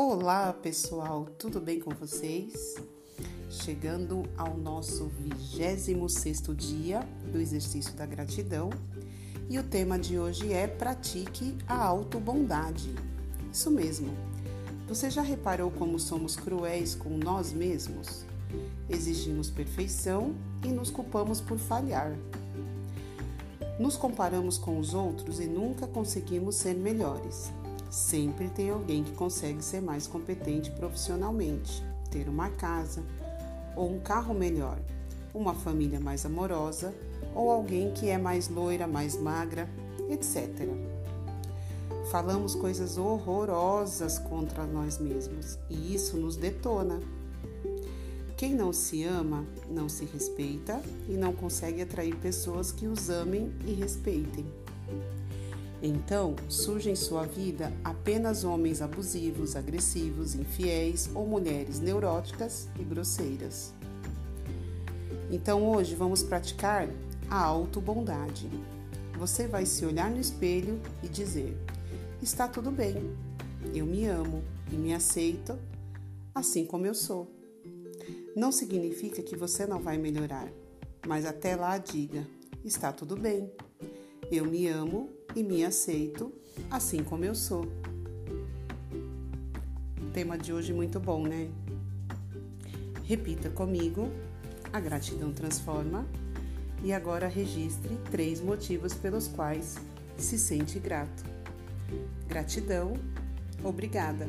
Olá pessoal, tudo bem com vocês? Chegando ao nosso 26 dia do exercício da gratidão e o tema de hoje é pratique a autobondade. Isso mesmo. Você já reparou como somos cruéis com nós mesmos? Exigimos perfeição e nos culpamos por falhar. Nos comparamos com os outros e nunca conseguimos ser melhores. Sempre tem alguém que consegue ser mais competente profissionalmente, ter uma casa ou um carro melhor, uma família mais amorosa ou alguém que é mais loira, mais magra, etc. Falamos coisas horrorosas contra nós mesmos e isso nos detona. Quem não se ama, não se respeita e não consegue atrair pessoas que os amem e respeitem. Então, surgem em sua vida apenas homens abusivos, agressivos, infiéis ou mulheres neuróticas e grosseiras. Então, hoje vamos praticar a autobondade. Você vai se olhar no espelho e dizer: Está tudo bem, eu me amo e me aceito assim como eu sou. Não significa que você não vai melhorar, mas até lá diga: está tudo bem. Eu me amo e me aceito assim como eu sou. O tema de hoje muito bom, né? Repita comigo: a gratidão transforma. E agora registre três motivos pelos quais se sente grato. Gratidão, obrigada.